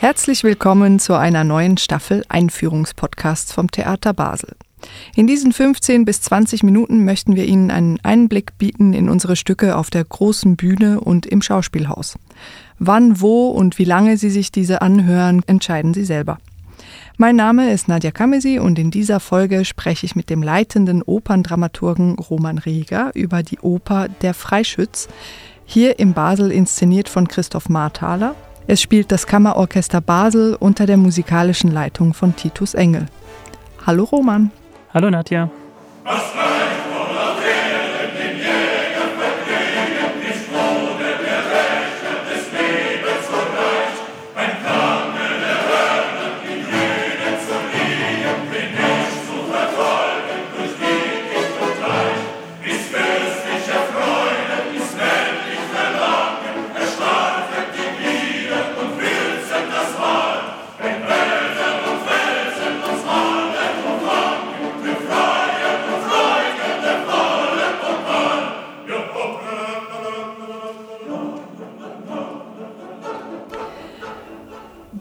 Herzlich willkommen zu einer neuen Staffel Einführungspodcasts vom Theater Basel. In diesen 15 bis 20 Minuten möchten wir Ihnen einen Einblick bieten in unsere Stücke auf der großen Bühne und im Schauspielhaus. Wann, wo und wie lange Sie sich diese anhören, entscheiden Sie selber. Mein Name ist Nadja Kamesi und in dieser Folge spreche ich mit dem leitenden Operndramaturgen Roman Reger über die Oper Der Freischütz, hier im Basel inszeniert von Christoph Marthaler. Es spielt das Kammerorchester Basel unter der musikalischen Leitung von Titus Engel. Hallo Roman. Hallo Nadja.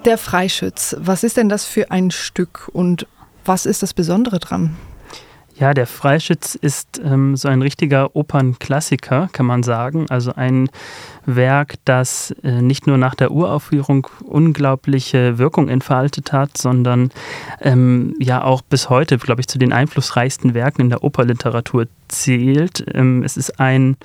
Der Freischütz, was ist denn das für ein Stück und was ist das Besondere dran? Ja, der Freischütz ist ähm, so ein richtiger Opernklassiker, kann man sagen. Also ein Werk, das äh, nicht nur nach der Uraufführung unglaubliche Wirkung entfaltet hat, sondern ähm, ja auch bis heute, glaube ich, zu den einflussreichsten Werken in der Operliteratur zählt. Ähm, es ist ein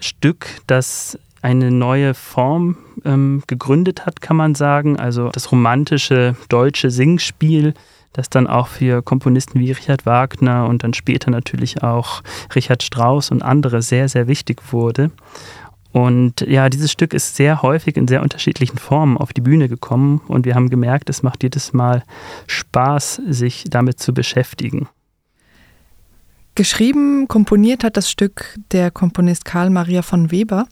Stück, das eine neue Form ähm, gegründet hat, kann man sagen. Also das romantische deutsche Singspiel, das dann auch für Komponisten wie Richard Wagner und dann später natürlich auch Richard Strauss und andere sehr, sehr wichtig wurde. Und ja, dieses Stück ist sehr häufig in sehr unterschiedlichen Formen auf die Bühne gekommen und wir haben gemerkt, es macht jedes Mal Spaß, sich damit zu beschäftigen. Geschrieben, komponiert hat das Stück der Komponist Karl Maria von Weber.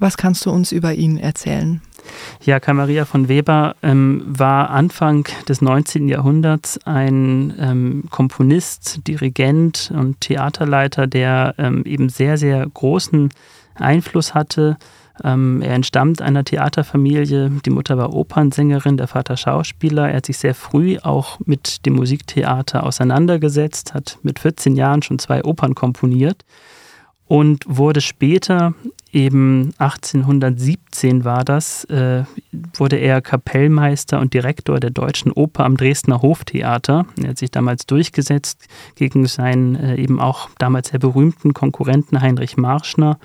Was kannst du uns über ihn erzählen? Ja, Karl Maria von Weber ähm, war Anfang des 19. Jahrhunderts ein ähm, Komponist, Dirigent und Theaterleiter, der ähm, eben sehr, sehr großen Einfluss hatte. Ähm, er entstammt einer Theaterfamilie. Die Mutter war Opernsängerin, der Vater Schauspieler. Er hat sich sehr früh auch mit dem Musiktheater auseinandergesetzt, hat mit 14 Jahren schon zwei Opern komponiert und wurde später eben 1817 war das, äh, wurde er Kapellmeister und Direktor der Deutschen Oper am Dresdner Hoftheater. Er hat sich damals durchgesetzt gegen seinen äh, eben auch damals sehr berühmten Konkurrenten Heinrich Marschner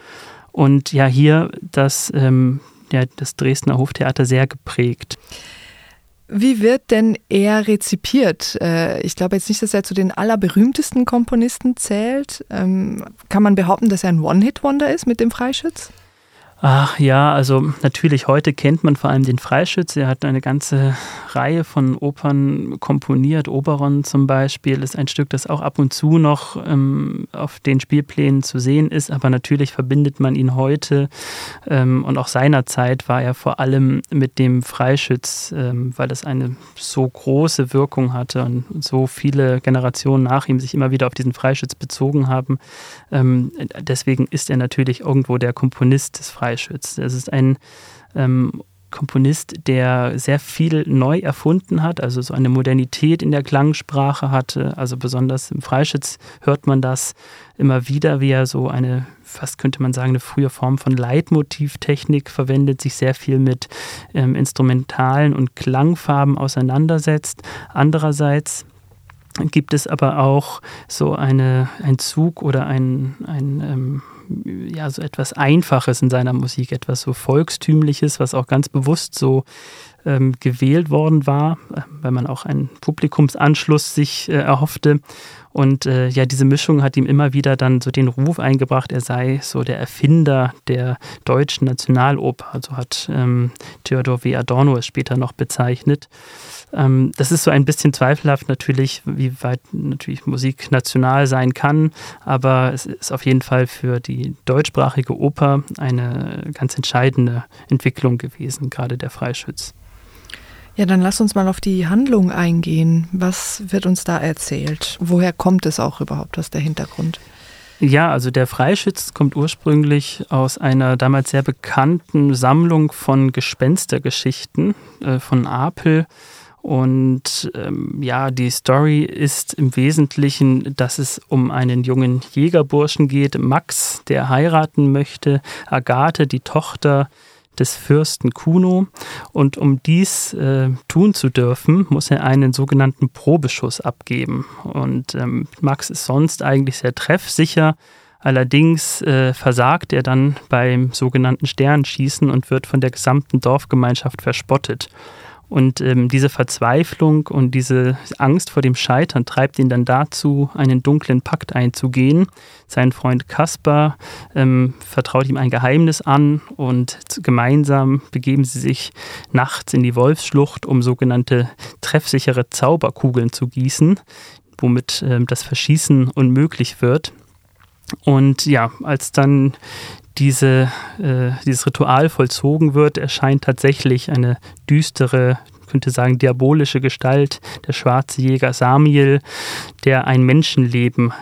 und ja hier das, ähm, ja, das Dresdner Hoftheater sehr geprägt. Wie wird denn er rezipiert? Äh, ich glaube jetzt nicht, dass er zu den allerberühmtesten Komponisten zählt. Ähm, kann man behaupten, dass er ein One-Hit-Wonder ist mit dem Freischütz? Ach ja, also natürlich heute kennt man vor allem den Freischütz. Er hat eine ganze Reihe von Opern komponiert. Oberon zum Beispiel ist ein Stück, das auch ab und zu noch ähm, auf den Spielplänen zu sehen ist. Aber natürlich verbindet man ihn heute ähm, und auch seinerzeit war er vor allem mit dem Freischütz, ähm, weil es eine so große Wirkung hatte und so viele Generationen nach ihm sich immer wieder auf diesen Freischütz bezogen haben. Ähm, deswegen ist er natürlich irgendwo der Komponist des Freischütz. Freischütz. Es ist ein ähm, Komponist, der sehr viel neu erfunden hat, also so eine Modernität in der Klangsprache hatte. Also besonders im Freischütz hört man das immer wieder, wie er so eine, fast könnte man sagen, eine frühe Form von Leitmotivtechnik verwendet, sich sehr viel mit ähm, Instrumentalen und Klangfarben auseinandersetzt. Andererseits gibt es aber auch so eine, ein Zug oder ein, ein ähm, ja, so etwas Einfaches in seiner Musik, etwas so Volkstümliches, was auch ganz bewusst so ähm, gewählt worden war, äh, weil man auch einen Publikumsanschluss sich äh, erhoffte. Und äh, ja, diese Mischung hat ihm immer wieder dann so den Ruf eingebracht, er sei so der Erfinder der deutschen Nationaloper. Also hat ähm, Theodor W. Adorno es später noch bezeichnet. Ähm, das ist so ein bisschen zweifelhaft natürlich, wie weit natürlich Musik national sein kann, aber es ist auf jeden Fall für die deutschsprachige Oper eine ganz entscheidende Entwicklung gewesen, gerade der Freischütz. Ja, dann lass uns mal auf die Handlung eingehen. Was wird uns da erzählt? Woher kommt es auch überhaupt aus der Hintergrund? Ja, also der Freischütz kommt ursprünglich aus einer damals sehr bekannten Sammlung von Gespenstergeschichten äh, von Apel. Und ähm, ja, die Story ist im Wesentlichen, dass es um einen jungen Jägerburschen geht, Max, der heiraten möchte, Agathe, die Tochter des Fürsten Kuno. Und um dies äh, tun zu dürfen, muss er einen sogenannten Probeschuss abgeben. Und ähm, Max ist sonst eigentlich sehr treffsicher. Allerdings äh, versagt er dann beim sogenannten Sternschießen und wird von der gesamten Dorfgemeinschaft verspottet. Und ähm, diese Verzweiflung und diese Angst vor dem Scheitern treibt ihn dann dazu, einen dunklen Pakt einzugehen. Sein Freund Kaspar ähm, vertraut ihm ein Geheimnis an und gemeinsam begeben sie sich nachts in die Wolfsschlucht, um sogenannte treffsichere Zauberkugeln zu gießen, womit ähm, das Verschießen unmöglich wird. Und ja, als dann diese, äh, dieses Ritual vollzogen wird, erscheint tatsächlich eine düstere, könnte sagen, diabolische Gestalt, der schwarze Jäger Samiel, der ein Menschenleben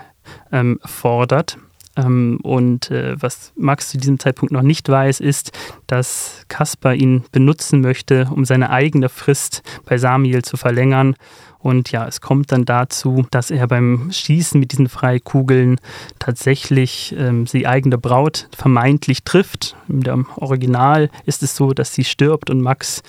ähm, fordert. Ähm, und äh, was Max zu diesem Zeitpunkt noch nicht weiß, ist, dass Kaspar ihn benutzen möchte, um seine eigene Frist bei Samiel zu verlängern und ja, es kommt dann dazu, dass er beim Schießen mit diesen Freikugeln tatsächlich ähm, die eigene Braut vermeintlich trifft. Im Original ist es so, dass sie stirbt und Max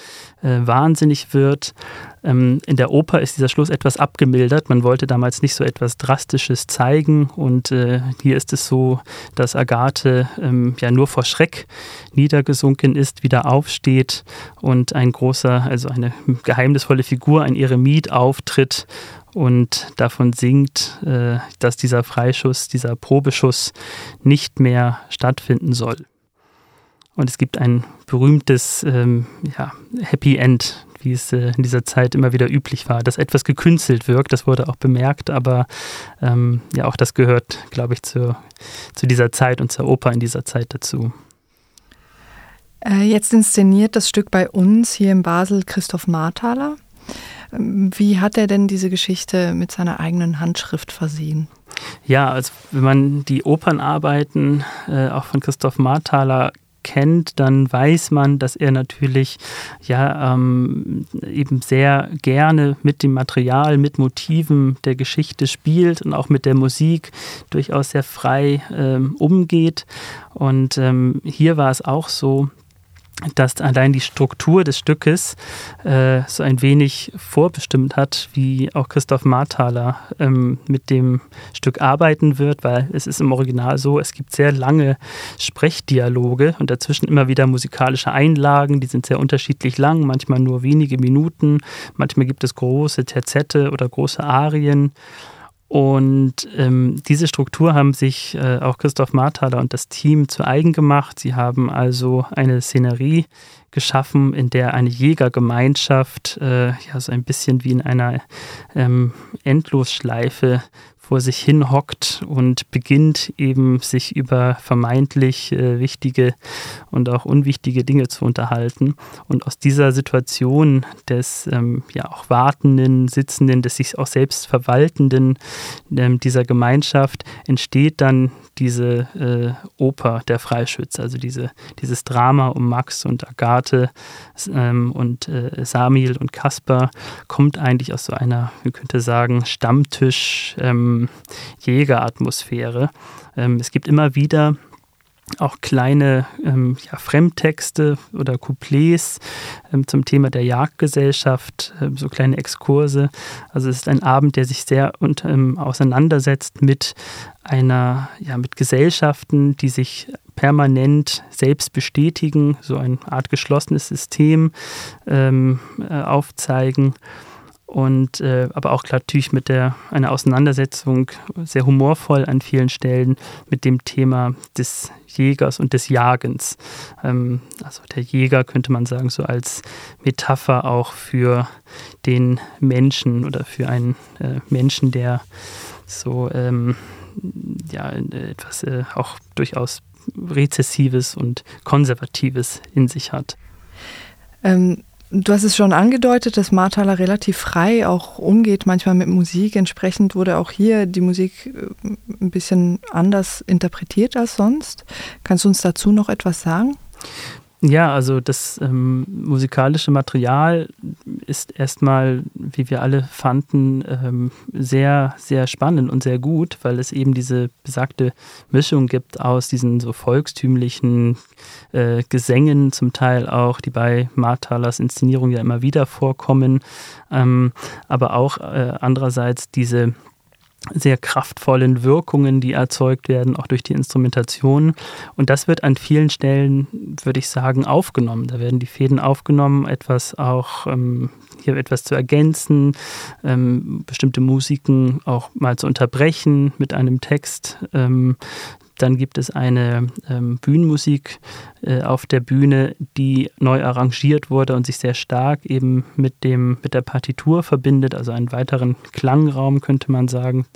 äh, wahnsinnig wird. Ähm, in der Oper ist dieser Schluss etwas abgemildert. Man wollte damals nicht so etwas Drastisches zeigen. Und äh, hier ist es so, dass Agathe ähm, ja nur vor Schreck niedergesunken ist, wieder aufsteht und ein großer, also eine geheimnisvolle Figur, ein Eremit auftritt und davon singt, äh, dass dieser Freischuss, dieser Probeschuss nicht mehr stattfinden soll. Und es gibt ein berühmtes ähm, ja, Happy End, wie es äh, in dieser Zeit immer wieder üblich war, das etwas gekünstelt wirkt. Das wurde auch bemerkt, aber ähm, ja, auch das gehört, glaube ich, zu, zu dieser Zeit und zur Oper in dieser Zeit dazu. Äh, jetzt inszeniert das Stück bei uns hier in Basel Christoph Marthaler. Wie hat er denn diese Geschichte mit seiner eigenen Handschrift versehen? Ja, also wenn man die Opernarbeiten äh, auch von Christoph Marthaler kennt, dann weiß man, dass er natürlich ja ähm, eben sehr gerne mit dem Material, mit Motiven der Geschichte spielt und auch mit der Musik durchaus sehr frei ähm, umgeht. Und ähm, hier war es auch so, dass allein die Struktur des Stückes äh, so ein wenig vorbestimmt hat, wie auch Christoph Marthaler ähm, mit dem Stück arbeiten wird, weil es ist im Original so, es gibt sehr lange Sprechdialoge und dazwischen immer wieder musikalische Einlagen, die sind sehr unterschiedlich lang, manchmal nur wenige Minuten, manchmal gibt es große Terzette oder große Arien. Und ähm, diese Struktur haben sich äh, auch Christoph Marthaler und das Team zu eigen gemacht. Sie haben also eine Szenerie geschaffen, in der eine Jägergemeinschaft äh, ja so ein bisschen wie in einer ähm, Endlosschleife vor sich hin hockt und beginnt eben sich über vermeintlich äh, wichtige und auch unwichtige Dinge zu unterhalten. Und aus dieser Situation des ähm, ja auch wartenden, sitzenden, des sich auch selbst verwaltenden ähm, dieser Gemeinschaft entsteht dann diese äh, Oper der Freischütze, also diese, dieses Drama um Max und Agathe ähm, und äh, Samil und Kaspar kommt eigentlich aus so einer, man könnte sagen, Stammtisch-Jägeratmosphäre. Ähm, ähm, es gibt immer wieder auch kleine ähm, ja, Fremdtexte oder Couplets ähm, zum Thema der Jagdgesellschaft, ähm, so kleine Exkurse. Also es ist ein Abend, der sich sehr und, ähm, auseinandersetzt mit einer, ja, mit Gesellschaften, die sich permanent selbst bestätigen, so eine Art geschlossenes System ähm, äh, aufzeigen und äh, aber auch natürlich mit der einer Auseinandersetzung sehr humorvoll an vielen Stellen mit dem Thema des Jägers und des Jagens. Ähm, also der Jäger könnte man sagen so als Metapher auch für den Menschen oder für einen äh, Menschen, der so ähm, ja etwas äh, auch durchaus rezessives und konservatives in sich hat. Ähm Du hast es schon angedeutet, dass Marthaler relativ frei auch umgeht, manchmal mit Musik. Entsprechend wurde auch hier die Musik äh, ein bisschen anders interpretiert als sonst. Kannst du uns dazu noch etwas sagen? Ja, also das ähm, musikalische Material ist erstmal, wie wir alle fanden, ähm, sehr, sehr spannend und sehr gut, weil es eben diese besagte Mischung gibt aus diesen so volkstümlichen äh, Gesängen, zum Teil auch, die bei Marthalers Inszenierung ja immer wieder vorkommen, ähm, aber auch äh, andererseits diese sehr kraftvollen Wirkungen, die erzeugt werden, auch durch die Instrumentation. Und das wird an vielen Stellen, würde ich sagen, aufgenommen. Da werden die Fäden aufgenommen, etwas auch ähm, hier etwas zu ergänzen, ähm, bestimmte Musiken auch mal zu unterbrechen mit einem Text, ähm, dann gibt es eine ähm, Bühnenmusik äh, auf der Bühne, die neu arrangiert wurde und sich sehr stark eben mit, dem, mit der Partitur verbindet, also einen weiteren Klangraum, könnte man sagen,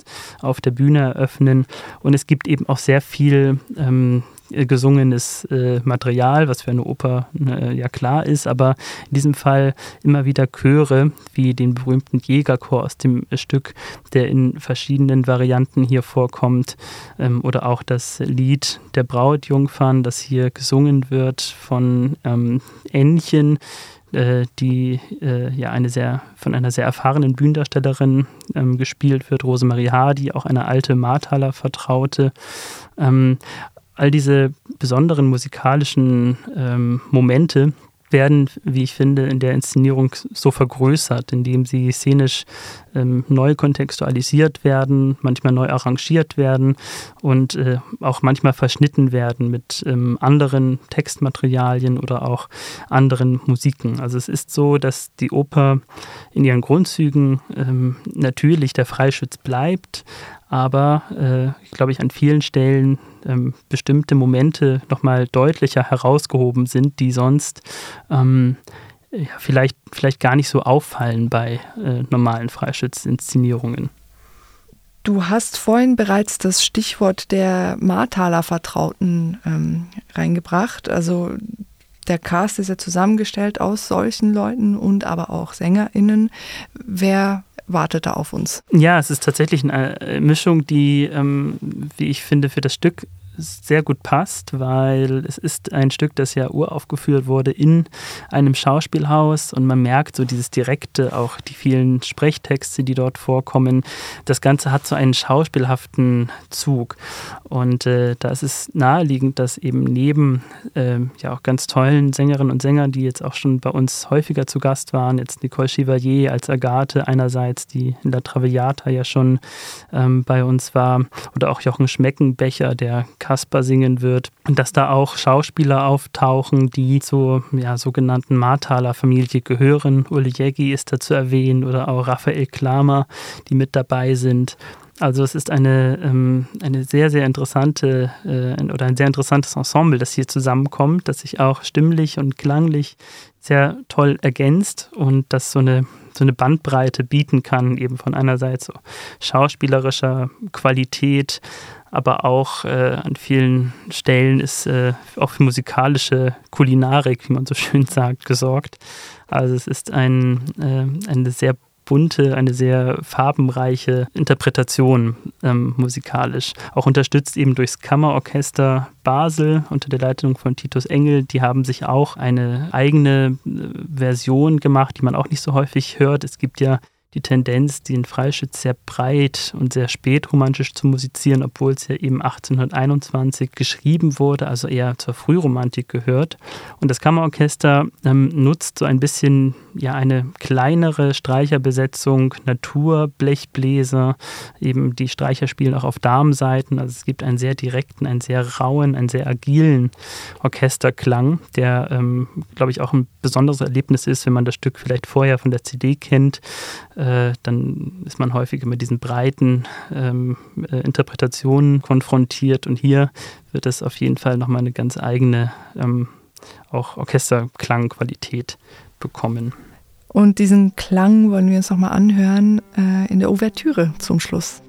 auf der Bühne eröffnen. Und es gibt eben auch sehr viel ähm, äh, gesungenes äh, Material, was für eine Oper äh, ja klar ist, aber in diesem Fall immer wieder Chöre, wie den berühmten Jägerchor aus dem Stück, der in verschiedenen Varianten hier vorkommt, ähm, oder auch das Lied der Brautjungfern, das hier gesungen wird von ähm, Ännchen, äh, die äh, ja eine sehr von einer sehr erfahrenen Bühnendarstellerin ähm, gespielt wird, Rosemarie Hardy, auch eine alte Marthaler Vertraute. Ähm, all diese besonderen musikalischen ähm, Momente werden, wie ich finde, in der Inszenierung so vergrößert, indem sie szenisch ähm, neu kontextualisiert werden, manchmal neu arrangiert werden und äh, auch manchmal verschnitten werden mit ähm, anderen Textmaterialien oder auch anderen Musiken. Also es ist so, dass die Oper in ihren Grundzügen ähm, natürlich der Freischütz bleibt, aber äh, ich glaube ich an vielen Stellen ähm, bestimmte Momente nochmal deutlicher herausgehoben sind, die sonst ähm, ja, vielleicht, vielleicht gar nicht so auffallen bei äh, normalen Freischützinszenierungen. Du hast vorhin bereits das Stichwort der Marthaler Vertrauten ähm, reingebracht. Also der Cast ist ja zusammengestellt aus solchen Leuten und aber auch SängerInnen. Wer wartet da auf uns. Ja, es ist tatsächlich eine äh, Mischung, die, ähm, wie ich finde, für das Stück sehr gut passt, weil es ist ein Stück, das ja uraufgeführt wurde in einem Schauspielhaus und man merkt so dieses direkte, auch die vielen Sprechtexte, die dort vorkommen. Das Ganze hat so einen schauspielhaften Zug und äh, da ist es naheliegend, dass eben neben äh, ja auch ganz tollen Sängerinnen und Sängern, die jetzt auch schon bei uns häufiger zu Gast waren, jetzt Nicole Chevalier als Agathe einerseits, die in der Traviata ja schon ähm, bei uns war, oder auch Jochen Schmeckenbecher, der Kasper singen wird. Und dass da auch Schauspieler auftauchen, die zur ja, sogenannten Marthaler Familie gehören. Uli Jägi ist da zu erwähnen oder auch Raphael Klamer, die mit dabei sind. Also es ist eine, ähm, eine sehr, sehr interessante äh, oder ein sehr interessantes Ensemble, das hier zusammenkommt, das sich auch stimmlich und klanglich sehr toll ergänzt und das so eine, so eine Bandbreite bieten kann, eben von einerseits so schauspielerischer Qualität, aber auch äh, an vielen Stellen ist äh, auch für musikalische Kulinarik, wie man so schön sagt, gesorgt. Also es ist ein, äh, eine sehr bunte, eine sehr farbenreiche Interpretation ähm, musikalisch. Auch unterstützt eben durchs Kammerorchester Basel unter der Leitung von Titus Engel. Die haben sich auch eine eigene äh, Version gemacht, die man auch nicht so häufig hört. Es gibt ja die Tendenz, den Freischütz sehr breit und sehr spät romantisch zu musizieren, obwohl es ja eben 1821 geschrieben wurde, also eher zur Frühromantik gehört. Und das Kammerorchester ähm, nutzt so ein bisschen ja eine kleinere Streicherbesetzung, Natur, Blechbläser, eben die Streicher spielen auch auf Darmseiten. Also es gibt einen sehr direkten, einen sehr rauen, einen sehr agilen Orchesterklang, der, ähm, glaube ich, auch ein besonderes Erlebnis ist, wenn man das Stück vielleicht vorher von der CD kennt äh, dann ist man häufiger mit diesen breiten ähm, äh, Interpretationen konfrontiert. Und hier wird es auf jeden Fall nochmal eine ganz eigene ähm, auch Orchesterklangqualität bekommen. Und diesen Klang wollen wir uns nochmal anhören äh, in der Ouvertüre zum Schluss.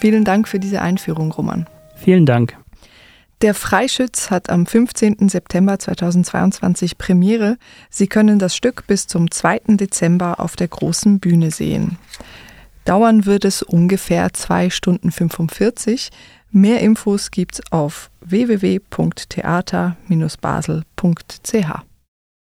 Vielen Dank für diese Einführung, Roman. Vielen Dank. Der Freischütz hat am 15. September 2022 Premiere. Sie können das Stück bis zum 2. Dezember auf der großen Bühne sehen. Dauern wird es ungefähr 2 Stunden 45. Mehr Infos gibt's auf www.theater-basel.ch.